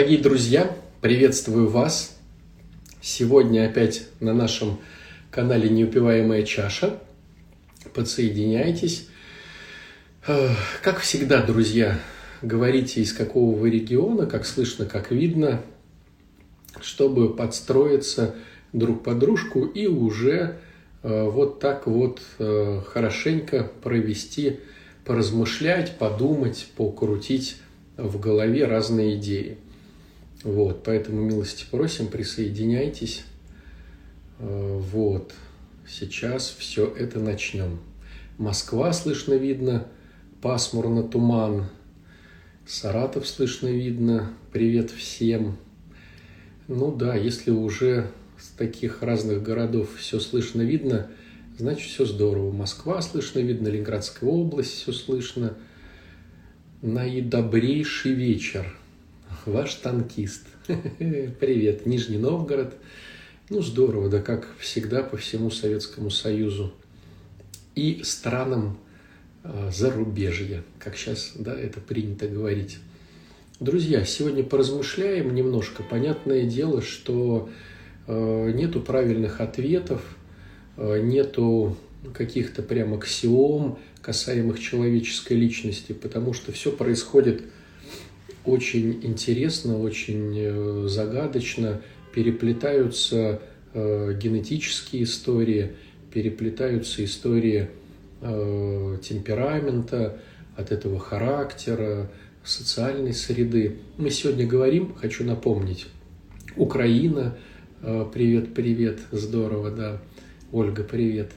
Дорогие друзья, приветствую вас. Сегодня опять на нашем канале «Неупиваемая чаша». Подсоединяйтесь. Как всегда, друзья, говорите, из какого вы региона, как слышно, как видно, чтобы подстроиться друг под дружку и уже э, вот так вот э, хорошенько провести, поразмышлять, подумать, покрутить в голове разные идеи. Вот, поэтому милости просим, присоединяйтесь. Э, вот, сейчас все это начнем. Москва слышно видно, пасмурно туман. Саратов слышно видно, привет всем. Ну да, если уже с таких разных городов все слышно видно, значит все здорово. Москва слышно видно, Ленинградская область все слышно. Наидобрейший вечер – ваш танкист. Привет, Нижний Новгород. Ну, здорово, да как всегда по всему Советскому Союзу и странам э, зарубежья, как сейчас, да, это принято говорить. Друзья, сегодня поразмышляем немножко. Понятное дело, что э, нету правильных ответов, э, нету каких-то прям аксиом, касаемых человеческой личности, потому что все происходит очень интересно, очень э, загадочно переплетаются э, генетические истории, переплетаются истории э, темперамента, от этого характера, социальной среды. Мы сегодня говорим, хочу напомнить, Украина, привет, привет, здорово, да, Ольга, привет.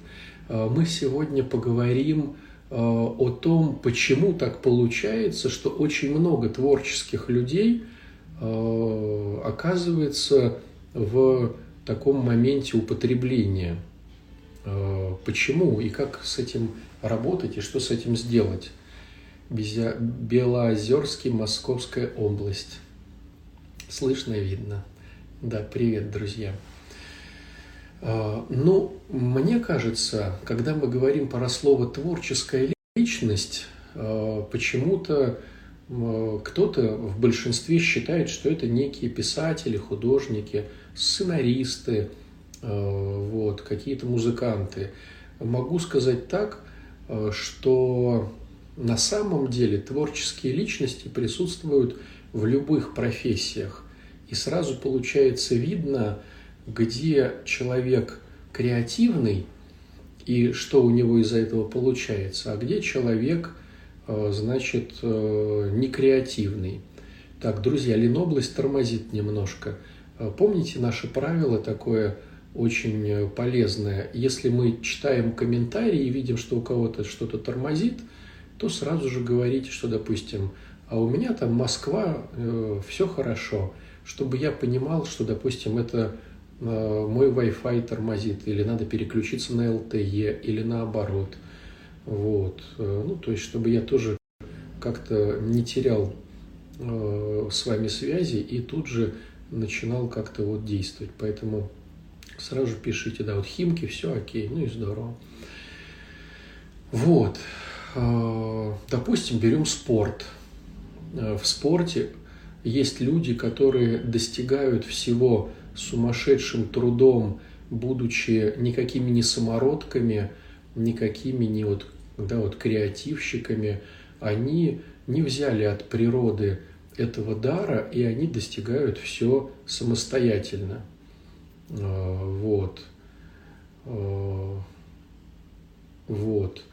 Мы сегодня поговорим о том, почему так получается, что очень много творческих людей э, оказывается в таком моменте употребления. Э, почему и как с этим работать и что с этим сделать? Белоозерский, Московская область. Слышно и видно. Да, привет, друзья. А, ну, мне кажется, когда мы говорим про слово «творческая личность», а, почему-то кто-то в большинстве считает, что это некие писатели, художники, сценаристы, а, вот, какие-то музыканты. Могу сказать так, что на самом деле творческие личности присутствуют в любых профессиях. И сразу получается видно, где человек креативный и что у него из-за этого получается, а где человек, э, значит, э, не креативный. Так, друзья, Ленобласть тормозит немножко. Э, помните наше правило такое очень полезное? Если мы читаем комментарии и видим, что у кого-то что-то тормозит, то сразу же говорите, что, допустим, а у меня там Москва, э, все хорошо, чтобы я понимал, что, допустим, это мой Wi-Fi тормозит, или надо переключиться на LTE, или наоборот. Вот. Э, ну, то есть, чтобы я тоже как-то не терял э, с вами связи и тут же начинал как-то вот действовать. Поэтому сразу же пишите, да, вот Химки, все окей, ну и здорово. Вот. Допустим, берем спорт. В спорте есть люди, которые достигают всего сумасшедшим трудом, будучи никакими не самородками, никакими не вот, да, вот креативщиками, они не взяли от природы этого дара, и они достигают все самостоятельно. А, вот. А, вот.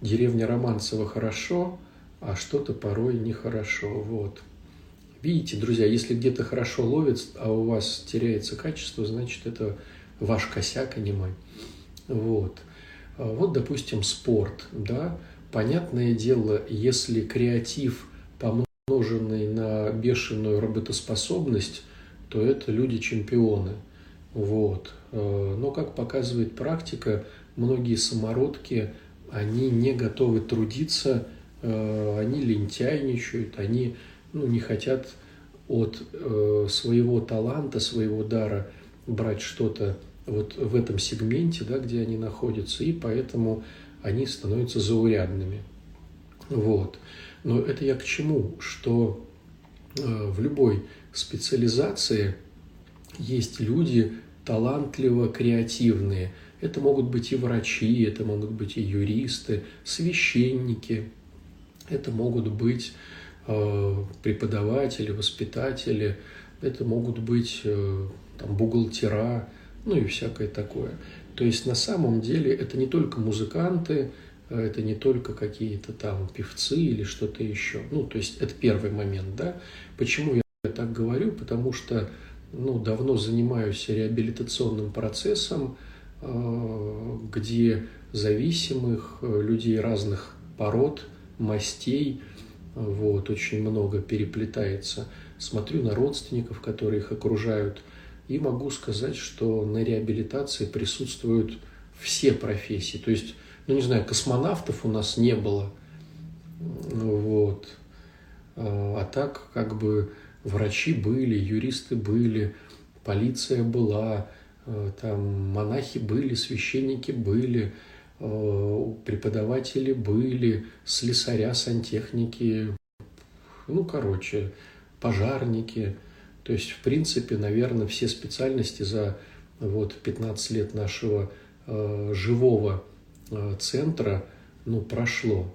Деревня Романцева хорошо, а что-то порой нехорошо. Вот. Видите, друзья, если где-то хорошо ловит, а у вас теряется качество, значит, это ваш косяк, а не мой. Вот. А вот, допустим, спорт, да, понятное дело, если креатив помноженный на бешеную работоспособность, то это люди-чемпионы. Вот. А, но, как показывает практика, многие самородки, они не готовы трудиться, а, они лентяйничают, они ну, не хотят от э, своего таланта, своего дара брать что-то вот в этом сегменте, да, где они находятся, и поэтому они становятся заурядными. Вот. Но это я к чему? Что э, в любой специализации есть люди талантливо креативные. Это могут быть и врачи, это могут быть и юристы, священники, это могут быть преподаватели, воспитатели, это могут быть э, там, бухгалтера, ну и всякое такое. То есть на самом деле это не только музыканты, э, это не только какие-то там певцы или что-то еще. Ну, то есть это первый момент, да. Почему я так говорю? Потому что ну, давно занимаюсь реабилитационным процессом, э, где зависимых э, людей разных пород, мастей, вот, очень много переплетается. Смотрю на родственников, которые их окружают, и могу сказать, что на реабилитации присутствуют все профессии. То есть, ну не знаю, космонавтов у нас не было, вот. А, а так как бы врачи были, юристы были, полиция была, э, там монахи были, священники были, преподаватели были, слесаря, сантехники, ну, короче, пожарники. То есть, в принципе, наверное, все специальности за вот 15 лет нашего э, живого э, центра, ну, прошло.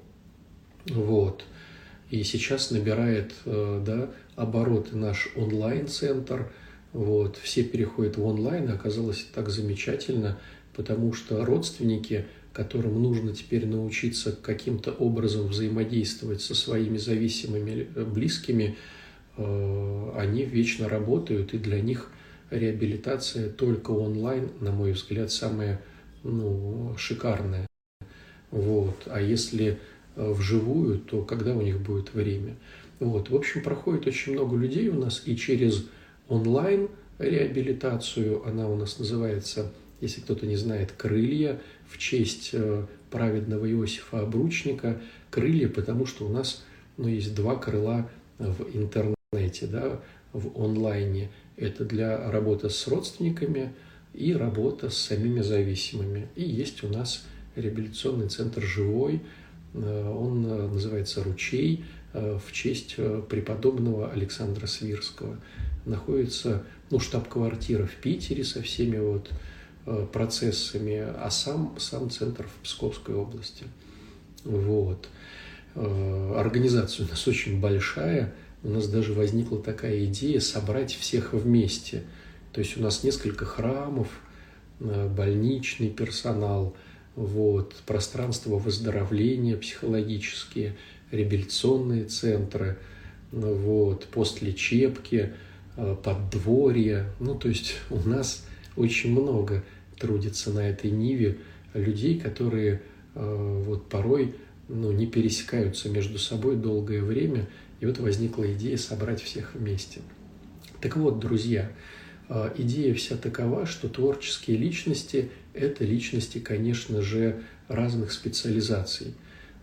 Вот. И сейчас набирает э, да, обороты наш онлайн-центр. Вот. Все переходят в онлайн, оказалось так замечательно, потому что родственники, которым нужно теперь научиться каким-то образом взаимодействовать со своими зависимыми э, близкими, э, они вечно работают, и для них реабилитация только онлайн, на мой взгляд, самая ну, шикарная. Вот. А если Э, вживую, то когда у них будет время. Вот. В общем, проходит очень много людей у нас, и через онлайн реабилитацию, она у нас называется, если кто-то не знает, «Крылья», в честь э, праведного Иосифа Обручника. «Крылья», потому что у нас ну, есть два крыла в интернете, да, в онлайне. Это для работы с родственниками и работа с самими зависимыми. И есть у нас реабилитационный центр «Живой», Э, он э, называется «Ручей» э, в честь преподобного Александра Свирского. Находится ну, штаб-квартира в Питере со всеми вот процессами, а сам, сам центр в Псковской области. Вот. Организация у нас очень большая, у нас даже возникла такая идея собрать всех вместе. То есть у нас несколько храмов, больничный персонал – вот, пространство выздоровления психологические, реабилитационные центры, вот, постлечебки, э, поддворья. Ну, то есть у нас очень много трудится на этой ниве людей, которые э, вот порой ну, не пересекаются между собой долгое время. И вот возникла идея собрать всех вместе. Так вот, друзья, э, идея вся такова, что творческие личности это личности, конечно же, разных специализаций.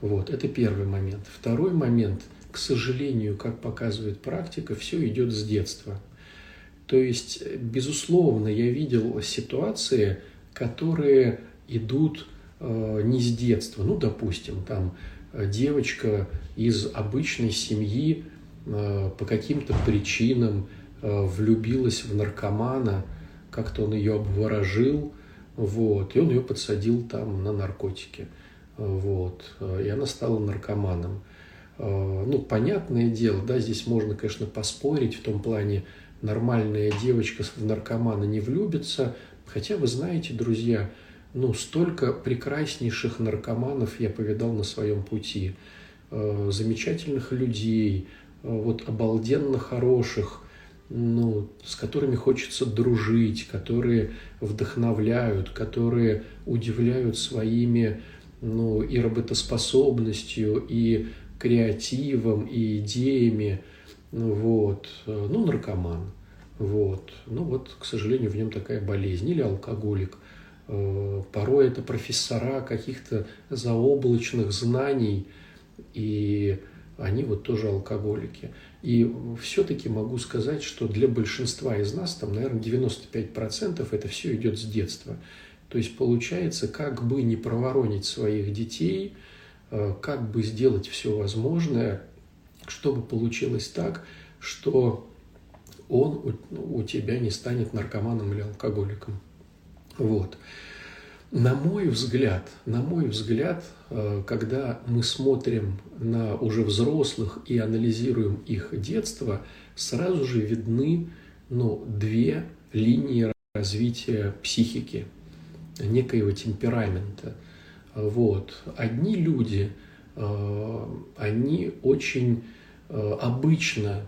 Вот, это первый момент. Второй момент, к сожалению, как показывает практика, все идет с детства. То есть, безусловно, я видел ситуации, которые идут э, не с детства. Ну, допустим, там э, девочка из обычной семьи э, по каким-то причинам влюбилась в наркомана, как-то он ее обворожил, вот, и он ее подсадил там на наркотики. Вот, и она стала наркоманом. Ну, понятное дело, да, здесь можно, конечно, поспорить в том плане, нормальная девочка в наркомана не влюбится, хотя вы знаете, друзья, ну, столько прекраснейших наркоманов я повидал на своем пути, замечательных людей, вот обалденно хороших, ну, с которыми хочется дружить, которые вдохновляют, которые удивляют своими ну, и работоспособностью, и креативом, и идеями. Вот. Ну, наркоман. Вот. Ну, вот, к сожалению, в нем такая болезнь. Или алкоголик. Э, порой это профессора каких-то заоблачных знаний, и они вот тоже алкоголики. И все-таки могу сказать, что для большинства из нас, там, наверное, 95% это все идет с детства. То есть получается, как бы не проворонить своих детей, э, как бы сделать все возможное, чтобы получилось так, что он у, у тебя не станет наркоманом или алкоголиком. Вот. На мой взгляд, на мой взгляд, э, когда мы смотрим на уже взрослых и анализируем их детство, сразу же видны ну, две линии развития психики, некоего темперамента. Вот. Одни люди, э, они очень э, обычно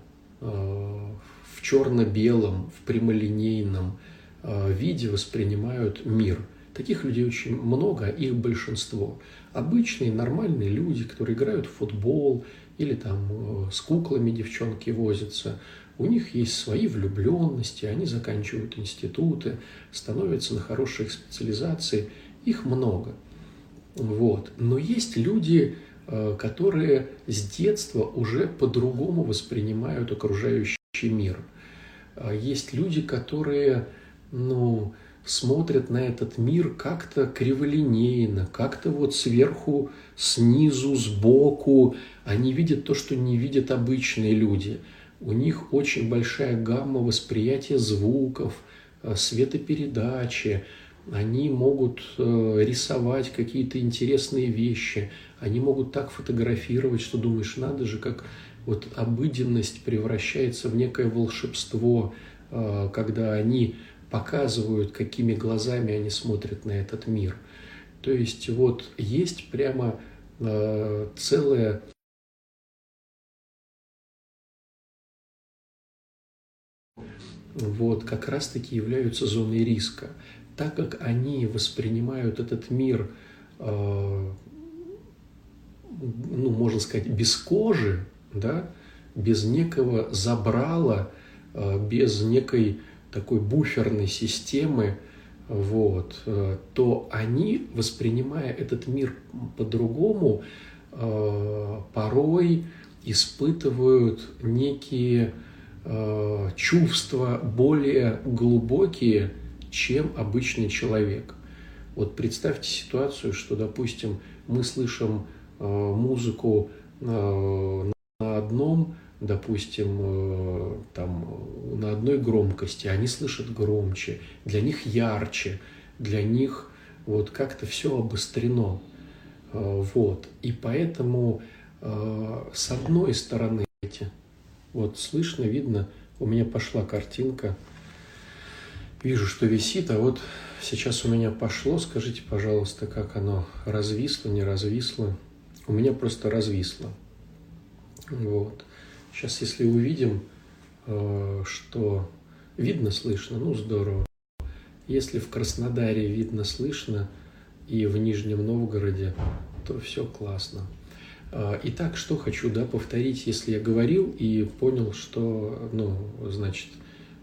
в черно-белом, в прямолинейном виде воспринимают мир – Таких людей очень много, их большинство. Обычные, нормальные люди, которые играют в футбол или там э, с куклами девчонки возятся. У них есть свои влюбленности, они заканчивают институты, становятся на хорошие специализации. Их много. Вот. Но есть люди, э, которые с детства уже по-другому воспринимают окружающий мир. А есть люди, которые, ну, смотрят на этот мир как-то криволинейно, как-то вот сверху, снизу, сбоку. Они видят то, что не видят обычные люди. У них очень большая гамма восприятия звуков, э, светопередачи. Они могут э, рисовать какие-то интересные вещи. Они могут так фотографировать, что думаешь, надо же, как вот обыденность превращается в некое волшебство, э, когда они показывают, какими глазами они смотрят на этот мир. То есть вот есть прямо э, целая вот как раз-таки являются зоной риска, так как они воспринимают этот мир, э, ну, можно сказать, без кожи, да, без некого забрала, э, без некой такой буферной системы, вот, э, то они, воспринимая этот мир по-другому, порой испытывают некие чувства более глубокие, чем обычный человек. Вот представьте ситуацию, что, допустим, мы слышим музыку на одном допустим, э, там, на одной громкости, они слышат громче, для них ярче, для них вот как-то все обострено. Э, вот. И поэтому э, с одной стороны, вот слышно, видно, у меня пошла картинка, вижу, что висит, а вот сейчас у меня пошло, скажите, пожалуйста, как оно развисло, не развисло. У меня просто развисло. Вот. Сейчас, если увидим, э, что видно, слышно, ну здорово. Если в Краснодаре видно, слышно и в Нижнем Новгороде, то все классно. Э, итак, что хочу да, повторить, если я говорил и понял, что, ну, значит,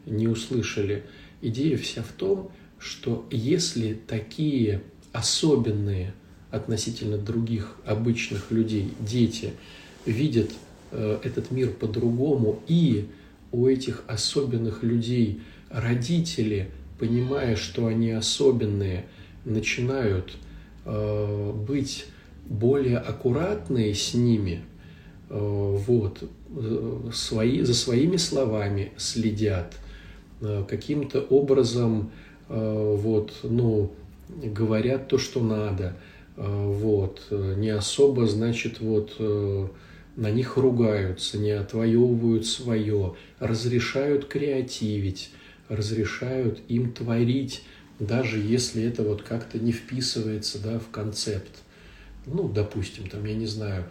не услышали. Идея вся в том, что если такие особенные относительно других обычных людей дети видят Э, этот мир по-другому, и у этих особенных людей родители, понимая, что они особенные, начинают э, быть более аккуратные с ними, э, вот, свои, за своими словами следят, каким-то образом вот, ну, говорят то, что надо, вот, не особо, значит, вот, на них ругаются, не отвоевывают свое, разрешают креативить, разрешают им творить, даже если это вот как-то не вписывается да, в концепт. Ну, допустим, там, я не знаю,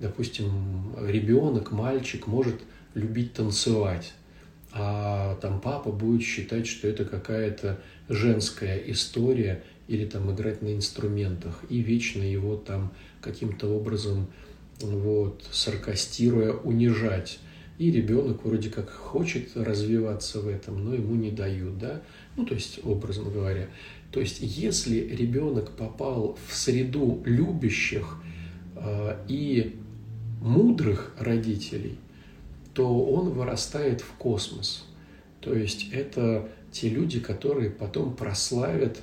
допустим, ребенок, мальчик может любить танцевать, а там папа будет считать, что это какая-то женская история или там играть на инструментах, и вечно его там каким-то образом вот, саркастируя, унижать. И ребенок вроде как хочет развиваться в этом, но ему не дают, да? Ну, то есть, образно говоря. То есть, если ребенок попал в среду любящих э, и мудрых родителей, то он вырастает в космос. То есть, это те люди, которые потом прославят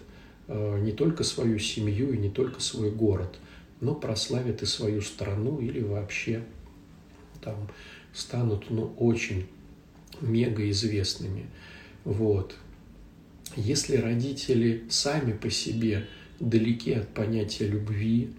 э, не только свою семью и не только свой город – но прославят и свою страну или вообще там станут ну, очень мега известными. Вот. Если родители сами по себе далеки от понятия любви,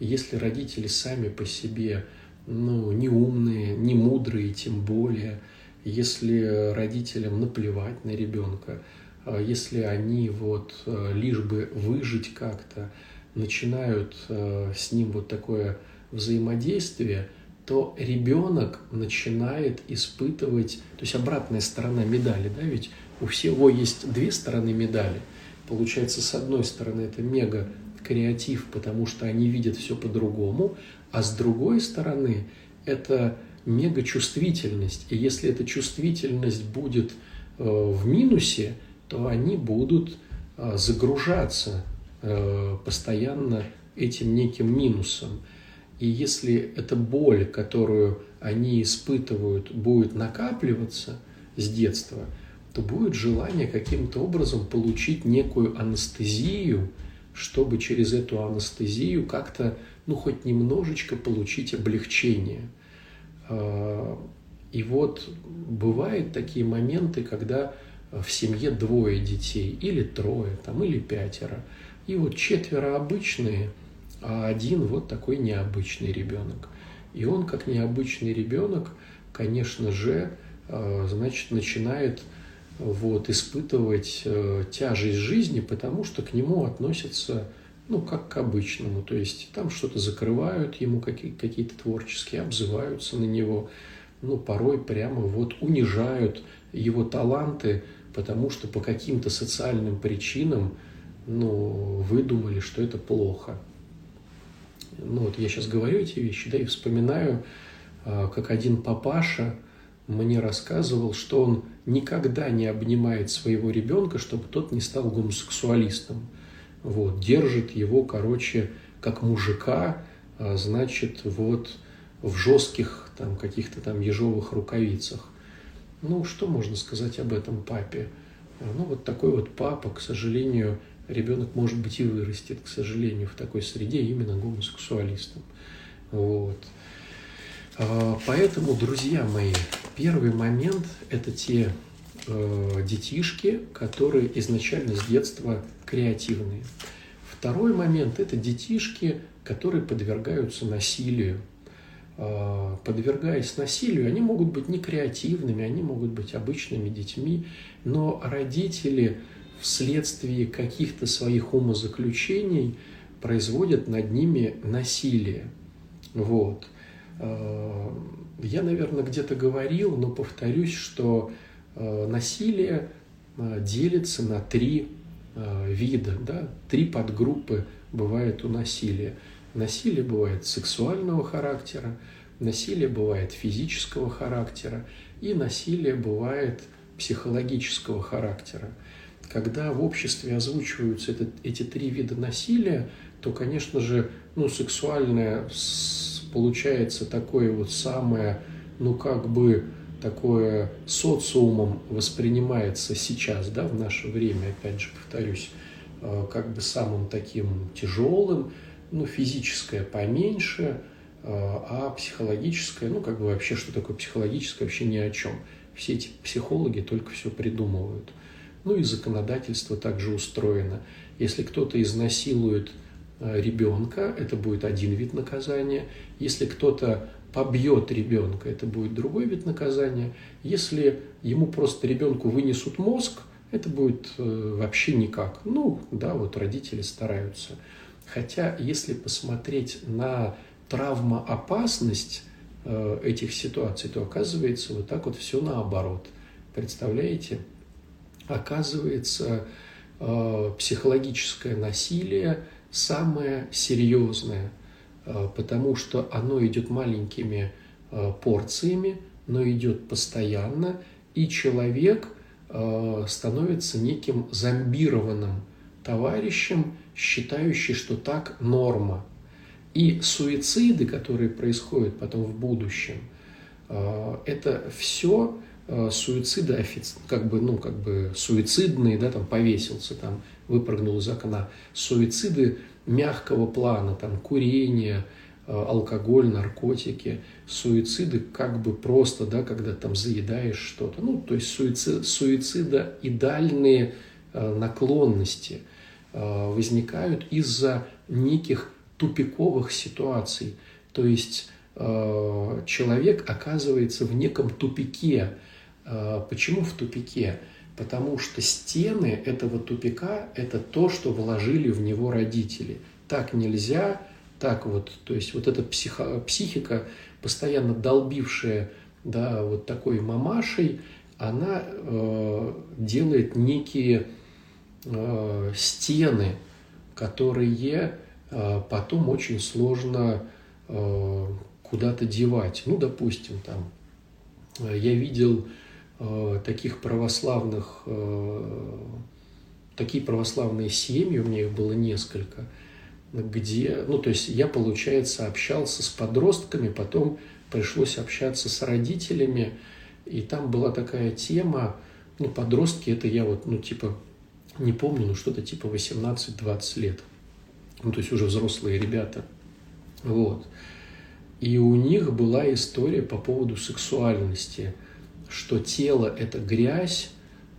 если родители сами по себе ну, не умные, не мудрые, тем более, если родителям наплевать на ребенка, а если они вот э, лишь бы выжить как-то, начинают э, с ним вот такое взаимодействие, то ребенок начинает испытывать, то есть обратная сторона медали, да, ведь у всего есть две стороны медали. Получается, с одной стороны, это мега креатив, потому что они видят все по-другому, а с другой стороны, это мега чувствительность. И если эта чувствительность будет э, в минусе, то они будут э, загружаться э, постоянно этим неким минусом. И если эта боль, которую они испытывают, будет накапливаться с детства, то будет желание каким-то образом получить некую анестезию, чтобы через эту анестезию как-то, ну, хоть немножечко получить облегчение. А, и вот бывают такие моменты, когда в семье двое детей, или трое, там, или пятеро. И вот четверо обычные, а один вот такой необычный ребенок. И он, как необычный ребенок, конечно же, а, значит, начинает вот, испытывать э, тяжесть жизни, потому что к нему относятся ну, как к обычному. То есть там что-то закрывают ему, какие- какие-то творческие, обзываются на него, ну, порой прямо вот унижают его таланты, потому что по каким-то социальным причинам, ну, выдумали, что это плохо. Ну, вот я сейчас говорю эти вещи, да, и вспоминаю, а, как один папаша мне рассказывал, что он никогда не обнимает своего ребенка, чтобы тот не стал гомосексуалистом. Вот, держит его, короче, как мужика, а, значит, вот в жестких там каких-то там ежовых рукавицах. Ну, что можно сказать об этом папе? Ну, вот такой вот папа, к сожалению, ребенок, может быть, и вырастет, к сожалению, в такой среде именно гомосексуалистом. Вот. А, поэтому, друзья мои, первый момент – это те э, детишки, которые изначально с детства креативные. Второй момент – это детишки, которые подвергаются насилию. Э, подвергаясь насилию, они могут быть не креативными, они могут быть обычными детьми, но родители вследствие каких-то своих умозаключений производят над ними насилие. Вот – Э, я, наверное, где-то говорил, но повторюсь, что насилие э, делится на три вида, да? три подгруппы бывает у насилия. Насилие бывает сексуального характера, насилие бывает физического характера и насилие бывает психологического характера. Когда в обществе озвучиваются это, эти три вида насилия, то, конечно же, ну, сексуальное получается такое вот самое, ну как бы такое социумом воспринимается сейчас, да, в наше время, опять же повторюсь, э, как бы самым таким тяжелым, ну, физическое поменьше, э, а психологическое, ну, как бы вообще, что такое психологическое, вообще ни о чем. Все эти психологи только все придумывают. Ну и законодательство также устроено. Если кто-то изнасилует Э, ребенка, это будет один вид наказания. Если кто-то побьет ребенка, это будет другой вид наказания. Если ему просто ребенку вынесут мозг, это будет э, вообще никак. Ну, да, вот родители стараются. Хотя, если посмотреть на травмоопасность э, этих ситуаций, то оказывается вот так вот все наоборот. Представляете? Оказывается, психологическое насилие – самое серьезное, э, потому что оно идет маленькими э, порциями, но идет постоянно, и человек э, становится неким зомбированным товарищем, считающий, что так норма. И суициды, которые происходят потом в будущем, это все суициды, как бы, ну, как бы суицидные, да, там повесился, там выпрыгнул из окна. Суициды мягкого плана, там, курение, алкоголь, наркотики, суициды как бы просто, да, когда там заедаешь что-то. Ну, то есть суицид, суицидоидальные наклонности возникают из-за неких тупиковых ситуаций. То есть человек оказывается в неком тупике. Почему в тупике? Потому что стены этого тупика – это то, что вложили в него родители. Так нельзя, так вот, то есть вот эта психо, психика, постоянно долбившая да, вот такой мамашей, она э, делает некие э, стены, которые э, потом очень сложно э, куда-то девать. Ну, допустим, там, э, я видел таких православных, э, такие православные семьи, у меня их было несколько, где, ну, то есть я, получается, общался с подростками, потом пришлось общаться с родителями, и там была такая тема, ну, подростки, это я вот, ну, типа, не помню, ну, что-то типа 18-20 лет. Ну, то есть уже взрослые ребята. Вот. И у них была история по поводу сексуальности – что тело – это грязь,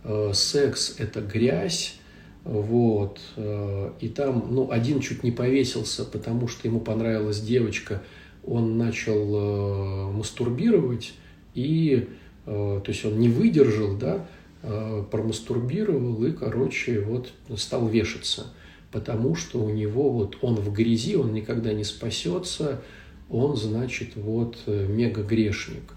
э, секс – это грязь, вот, э, и там, ну, один чуть не повесился, потому что ему понравилась девочка, он начал э, мастурбировать, и, то есть он не выдержал, да, промастурбировал и, короче, вот стал вешаться, потому что у него вот он в грязи, он никогда не спасется, он, значит, вот мега грешник.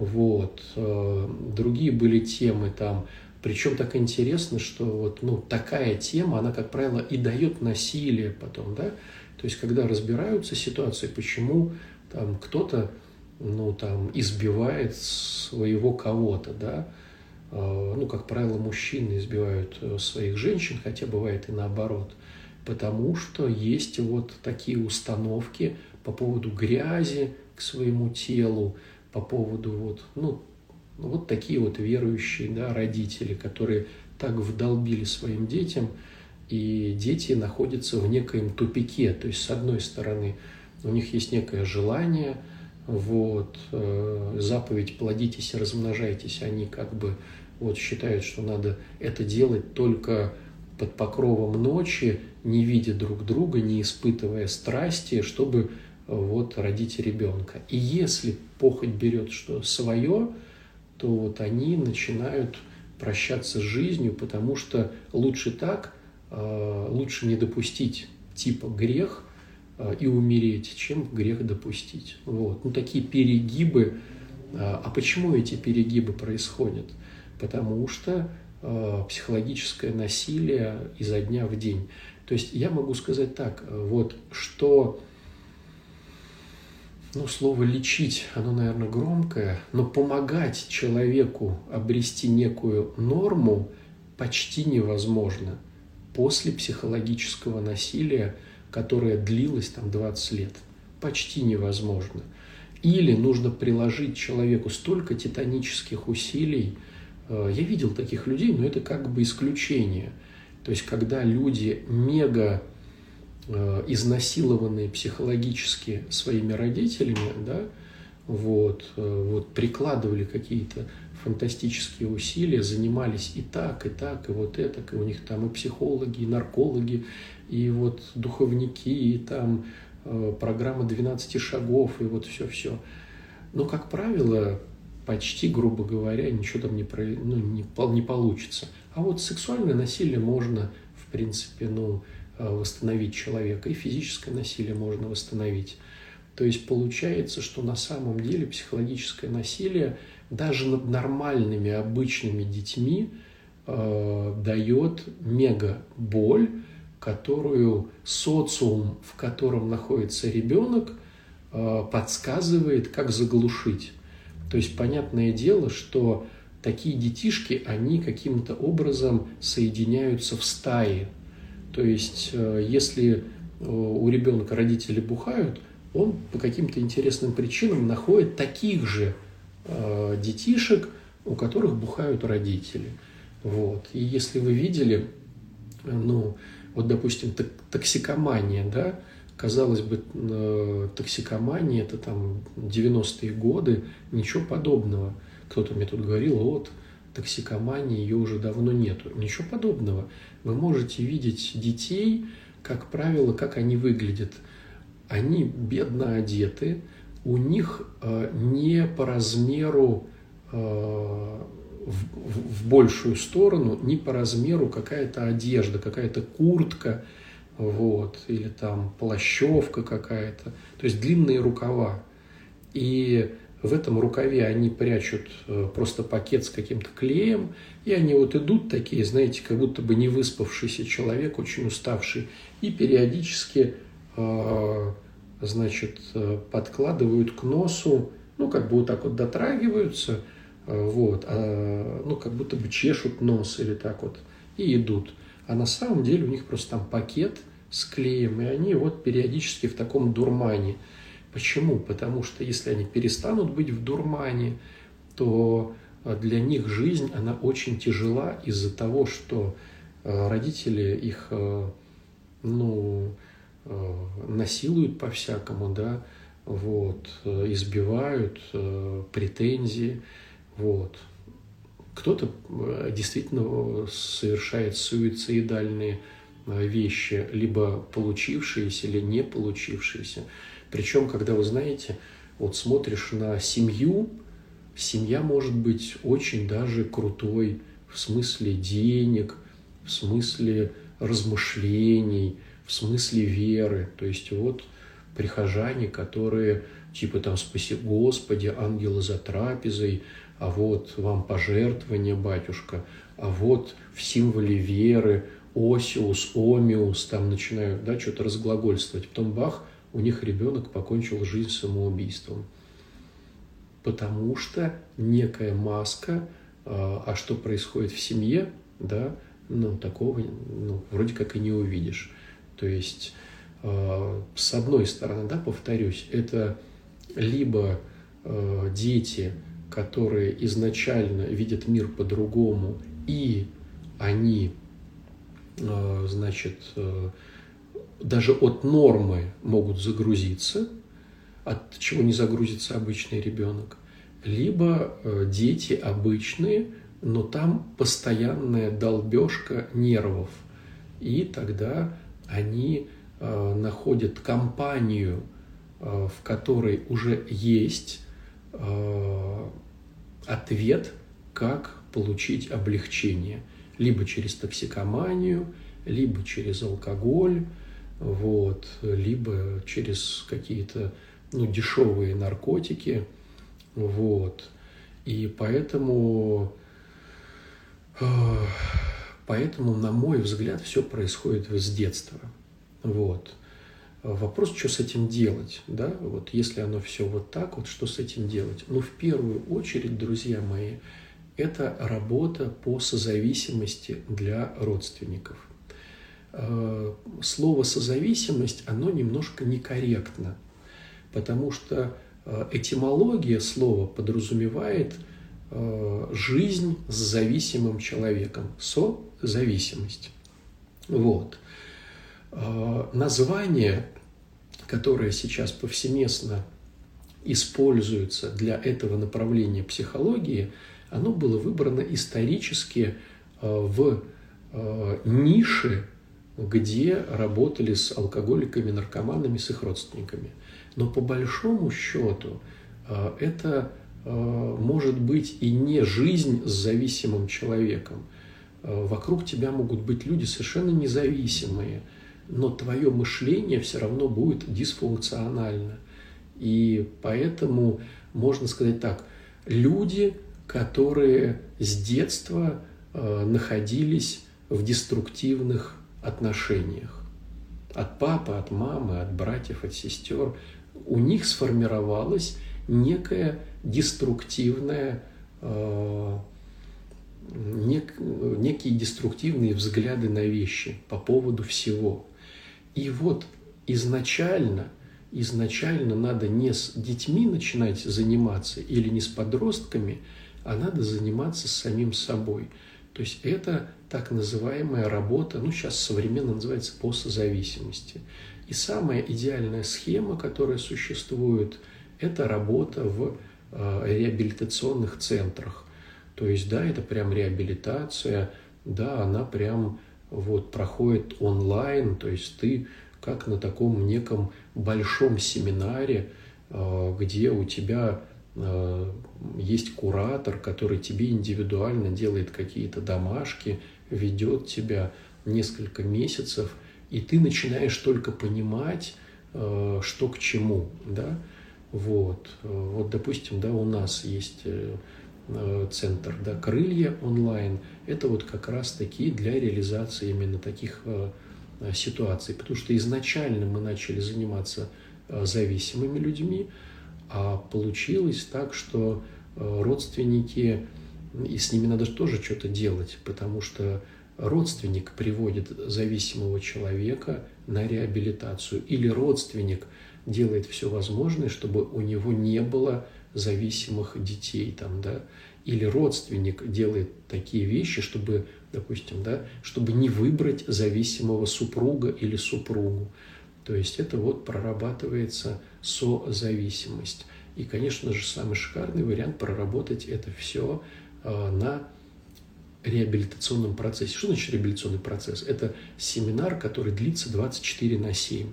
Вот. Э, другие были темы там. Причем так интересно, что вот ну, такая тема, она, как правило, и дает насилие потом, да. То есть, когда разбираются ситуации, почему там кто-то, ну, там, избивает своего кого-то, да, э, ну, как правило, мужчины избивают э, своих женщин, хотя бывает и наоборот, потому что есть вот такие установки по поводу грязи к своему телу, по поводу вот, ну, вот такие вот верующие да, родители, которые так вдолбили своим детям, и дети находятся в некоем тупике. То есть, с одной стороны, у них есть некое желание, вот, э, заповедь «плодитесь и размножайтесь», они как бы вот считают, что надо это делать только под покровом ночи, не видя друг друга, не испытывая страсти, чтобы вот родить ребенка. И если похоть берет что свое, то вот они начинают прощаться с жизнью, потому что лучше так, а, лучше не допустить типа грех а, и умереть, чем грех допустить. Вот. Ну, такие перегибы. А, а почему эти перегибы происходят? Потому что психологическое насилие изо дня в день. То есть я могу сказать так, вот, что ну, слово «лечить», оно, наверное, громкое, но помогать человеку обрести некую норму почти невозможно после психологического насилия, которое длилось там 20 лет. Почти невозможно. Или нужно приложить человеку столько титанических усилий. Э, я видел таких людей, но это как бы исключение. То есть, когда люди мега изнасилованные психологически своими родителями, да, вот, э, вот прикладывали какие-то фантастические усилия, занимались и так, и так, и вот это, и у них там и психологи, и наркологи, и вот духовники, и там э, программа 12 шагов, и вот все-все. Но, как правило, почти, грубо говоря, ничего там не, про, ну, не, не получится. А вот сексуальное насилие можно, в принципе, ну, Э, восстановить человека, и физическое насилие можно восстановить. То есть получается, что на самом деле психологическое насилие даже над нормальными, обычными детьми э, дает мега боль, которую социум, в котором находится ребенок, э, подсказывает, как заглушить. То есть понятное дело, что такие детишки, они каким-то образом соединяются в стае, то есть, э, если э, у ребенка родители бухают, он по каким-то интересным причинам находит таких же э, детишек, у которых бухают родители. Вот. И если вы видели, ну, вот, допустим, токсикомания, да, казалось бы, токсикомания, это там 90-е годы, ничего подобного. Кто-то мне тут говорил, вот, токсикомании, ее уже давно нету. Ничего подобного. Вы можете видеть детей, как правило, как они выглядят. Они бедно одеты, у них э, не по размеру э, в, в, в большую сторону, не по размеру какая-то одежда, какая-то куртка, вот, или там плащевка какая-то, то есть длинные рукава. И в этом рукаве они прячут э, просто пакет с каким-то клеем, и они вот идут такие, знаете, как будто бы не выспавшийся человек, очень уставший, и периодически, э, значит, э, подкладывают к носу, ну, как бы вот так вот дотрагиваются, вот, а, ну, как будто бы чешут нос или так вот, и идут. А на самом деле у них просто там пакет с клеем, и они вот периодически в таком дурмане – Почему? Потому что если они перестанут быть в дурмане, то э, для них жизнь, она очень тяжела из-за того, что э, родители их, э, ну, насилуют по-всякому, да, вот, избивают, претензии, вот. Кто-то действительно совершает суицидальные вещи, либо получившиеся или не получившиеся. Причем, когда вы знаете, вот смотришь на семью, семья может быть очень даже крутой в смысле денег, в смысле размышлений, в смысле веры. То есть вот прихожане, которые типа там «Спаси Господи, ангелы за трапезой», а вот вам пожертвование, батюшка, а вот в символе веры Осиус, Омиус, там начинают да, что-то разглагольствовать. Потом бах, у них ребенок покончил жизнь самоубийством. Потому что некая маска, а, а что происходит в семье, да, ну, такого ну, вроде как и не увидишь. То есть, а, с одной стороны, да, повторюсь, это либо а, дети, которые изначально видят мир по-другому, и они, значит, даже от нормы могут загрузиться, от чего не загрузится обычный ребенок, либо э, дети обычные, но там постоянная долбежка нервов. И тогда они э, находят компанию, э, в которой уже есть ответ, как получить облегчение. Либо через токсикоманию, либо через алкоголь, вот, либо через какие-то ну, дешевые наркотики, вот. И поэтому, э, поэтому, на мой взгляд, все происходит с детства. Вот. Вопрос, что с этим делать, да, вот если оно все вот так, вот что с этим делать? Ну, в первую очередь, друзья мои, это работа по созависимости для родственников. Э, слово «созависимость», оно немножко некорректно, потому что э, этимология слова подразумевает э, жизнь с зависимым человеком, созависимость. Вот. Название, которое сейчас повсеместно используется для этого направления психологии, оно было выбрано исторически в нише где работали с алкоголиками, наркоманами, с их родственниками. Но по большому счету э, это э, может быть и не жизнь с зависимым человеком. Э, вокруг тебя могут быть люди совершенно независимые, но твое мышление все равно будет дисфункционально. И поэтому можно сказать так, люди, которые с детства находились в деструктивных отношениях. От папы, от мамы, от братьев, от сестер. У них сформировалась некая деструктивная, э, нек, некие деструктивные взгляды на вещи по поводу всего. И вот изначально, изначально надо не с детьми начинать заниматься или не с подростками, а надо заниматься самим собой. То есть это так называемая работа, ну сейчас современно называется по созависимости. И самая идеальная схема, которая существует, это работа в э, реабилитационных центрах. То есть, да, это прям реабилитация, да, она прям вот проходит онлайн, то есть ты как на таком неком большом семинаре, э, где у тебя есть куратор, который тебе индивидуально делает какие-то домашки, ведет тебя несколько месяцев, и ты начинаешь только понимать, э, что к чему, да, вот, вот, допустим, да, у нас есть центр, да, крылья онлайн, это вот как раз таки для реализации именно таких ситуаций, потому что изначально мы начали заниматься зависимыми людьми, а получилось так, что родственники, и с ними надо тоже что-то делать, потому что родственник приводит зависимого человека на реабилитацию, или родственник делает все возможное, чтобы у него не было зависимых детей, там, да, или родственник делает такие вещи, чтобы, допустим, да, чтобы не выбрать зависимого супруга или супругу. То есть это вот прорабатывается созависимость. И, конечно же, самый шикарный вариант проработать это все э, на реабилитационном процессе. Что значит реабилитационный процесс? Это семинар, который длится 24 на 7.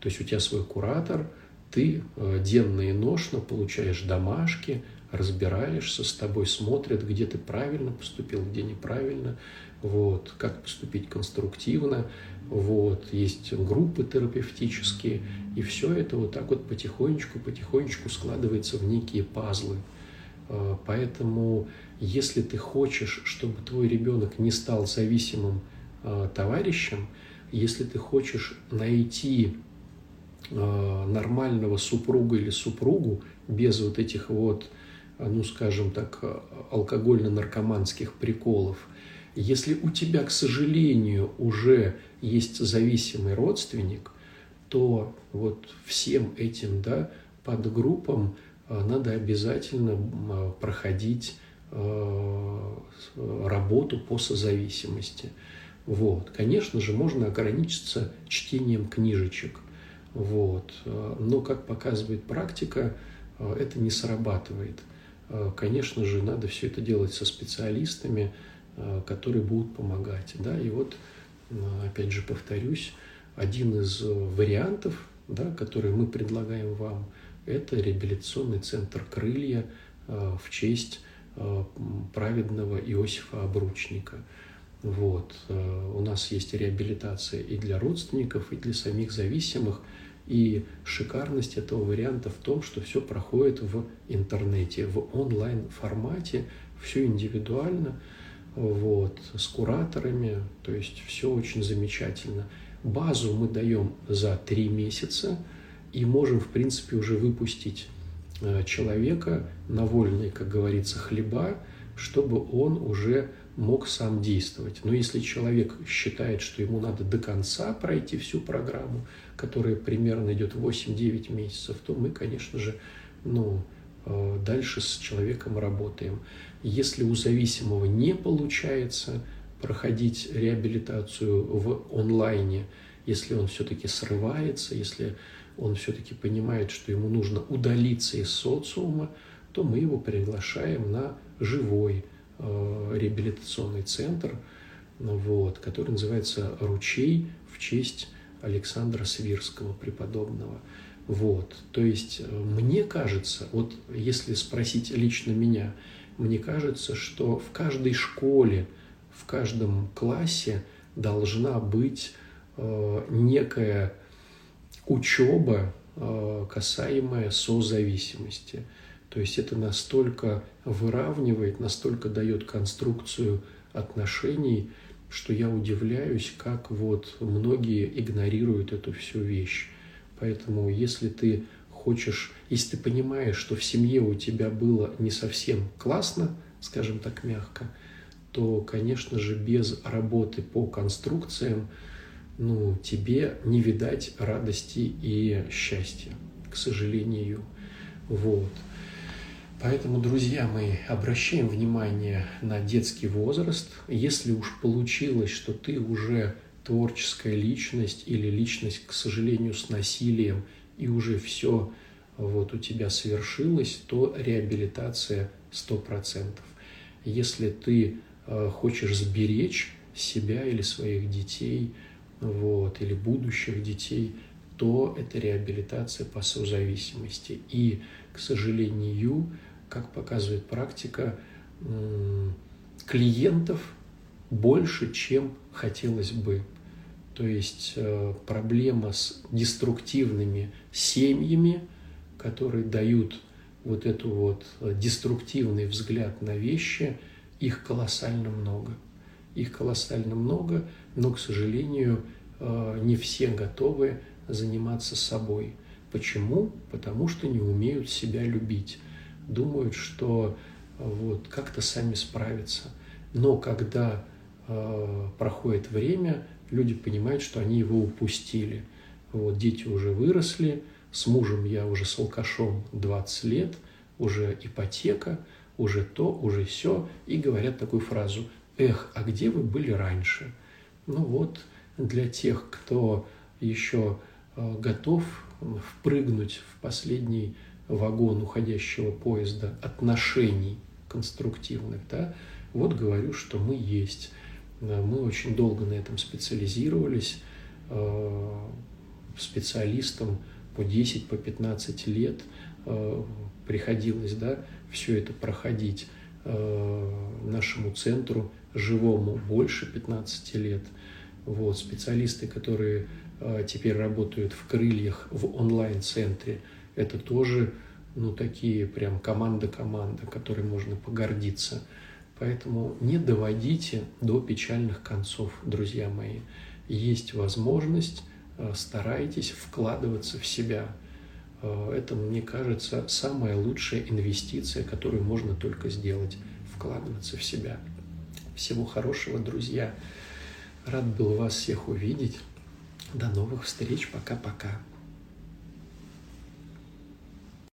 То есть у тебя свой куратор, ты э, денно и ношно получаешь домашки, разбираешься, с тобой смотрят, где ты правильно поступил, где неправильно, вот, как поступить конструктивно, вот, есть группы терапевтические, и все это вот так вот потихонечку, потихонечку складывается в некие пазлы. А, поэтому, если ты хочешь, чтобы твой ребенок не стал зависимым а, товарищем, если ты хочешь найти а, нормального супруга или супругу без вот этих вот, ну скажем так, алкогольно-наркоманских приколов, если у тебя, к сожалению, уже есть зависимый родственник, то вот всем этим да, подгруппам надо обязательно проходить работу по созависимости. Вот. Конечно же, можно ограничиться чтением книжечек. Вот. Но, как показывает практика, это не срабатывает. Конечно же, надо все это делать со специалистами, которые будут помогать. Да? И вот, опять же, повторюсь, один из вариантов, да, который мы предлагаем вам, это реабилитационный центр «Крылья» в честь праведного Иосифа Обручника – вот. Э, у нас есть реабилитация и для родственников, и для самих зависимых. И шикарность этого варианта в том, что все проходит в интернете, в онлайн формате, все индивидуально, вот, с кураторами, то есть все очень замечательно. Базу мы даем за три месяца и можем, в принципе, уже выпустить э, человека на вольные, как говорится, хлеба, чтобы он уже мог сам действовать. Но если человек считает, что ему надо до конца пройти всю программу, которая примерно идет 8-9 месяцев, то мы, конечно же, ну, э, дальше с человеком работаем. Если у зависимого не получается проходить реабилитацию в онлайне, если он все-таки срывается, если он все-таки понимает, что ему нужно удалиться из социума, то мы его приглашаем на живой Э, реабилитационный центр, вот, который называется «Ручей» в честь Александра Свирского, преподобного. Вот, то есть э, мне кажется, вот если спросить лично меня, мне кажется, что в каждой школе, в каждом классе должна быть э, некая учеба, э, касаемая созависимости. То есть это настолько выравнивает, настолько дает конструкцию отношений, что я удивляюсь, как вот многие игнорируют эту всю вещь. Поэтому если ты хочешь, если ты понимаешь, что в семье у тебя было не совсем классно, скажем так мягко, то, конечно же, без работы по конструкциям, ну, тебе не видать радости и счастья, к сожалению. Вот. Поэтому, друзья мои, обращаем внимание на детский возраст. Если уж получилось, что ты уже творческая личность или личность, к сожалению, с насилием, и уже все вот у тебя совершилось, то реабилитация 100%. Если ты э, хочешь сберечь себя или своих детей, вот, или будущих детей, то это реабилитация по созависимости. И, к сожалению, как показывает практика, клиентов больше, чем хотелось бы. То есть э, проблема с деструктивными семьями, которые дают вот эту вот э, деструктивный взгляд на вещи, их колоссально много. Их колоссально много, но, к сожалению, э, не все готовы заниматься собой. Почему? Потому что не умеют себя любить. Думают, что вот, как-то сами справятся. Но когда э, проходит время, люди понимают, что они его упустили. Вот, дети уже выросли, с мужем я уже с алкашом 20 лет, уже ипотека, уже то, уже все, и говорят такую фразу «Эх, а где вы были раньше?» Ну вот, для тех, кто еще э, готов впрыгнуть в последний вагон уходящего поезда отношений конструктивных, да, вот говорю, что мы есть. Мы очень долго на этом специализировались, э, специалистам по 10, по 15 лет э, приходилось да, все это проходить э, нашему центру живому больше 15 лет. Вот, специалисты, которые теперь работают в крыльях в онлайн-центре, это тоже ну, такие прям команда-команда, которой можно погордиться. Поэтому не доводите до печальных концов, друзья мои. Есть возможность, э, старайтесь вкладываться в себя. Э, это, мне кажется, самая лучшая инвестиция, которую можно только сделать – вкладываться в себя. Всего хорошего, друзья. Рад был вас всех увидеть. До новых встреч. Пока-пока.